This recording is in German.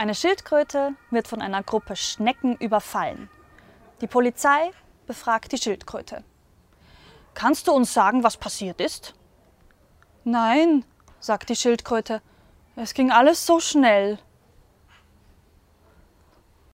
Eine Schildkröte wird von einer Gruppe Schnecken überfallen. Die Polizei befragt die Schildkröte. Kannst du uns sagen, was passiert ist? Nein, sagt die Schildkröte. Es ging alles so schnell.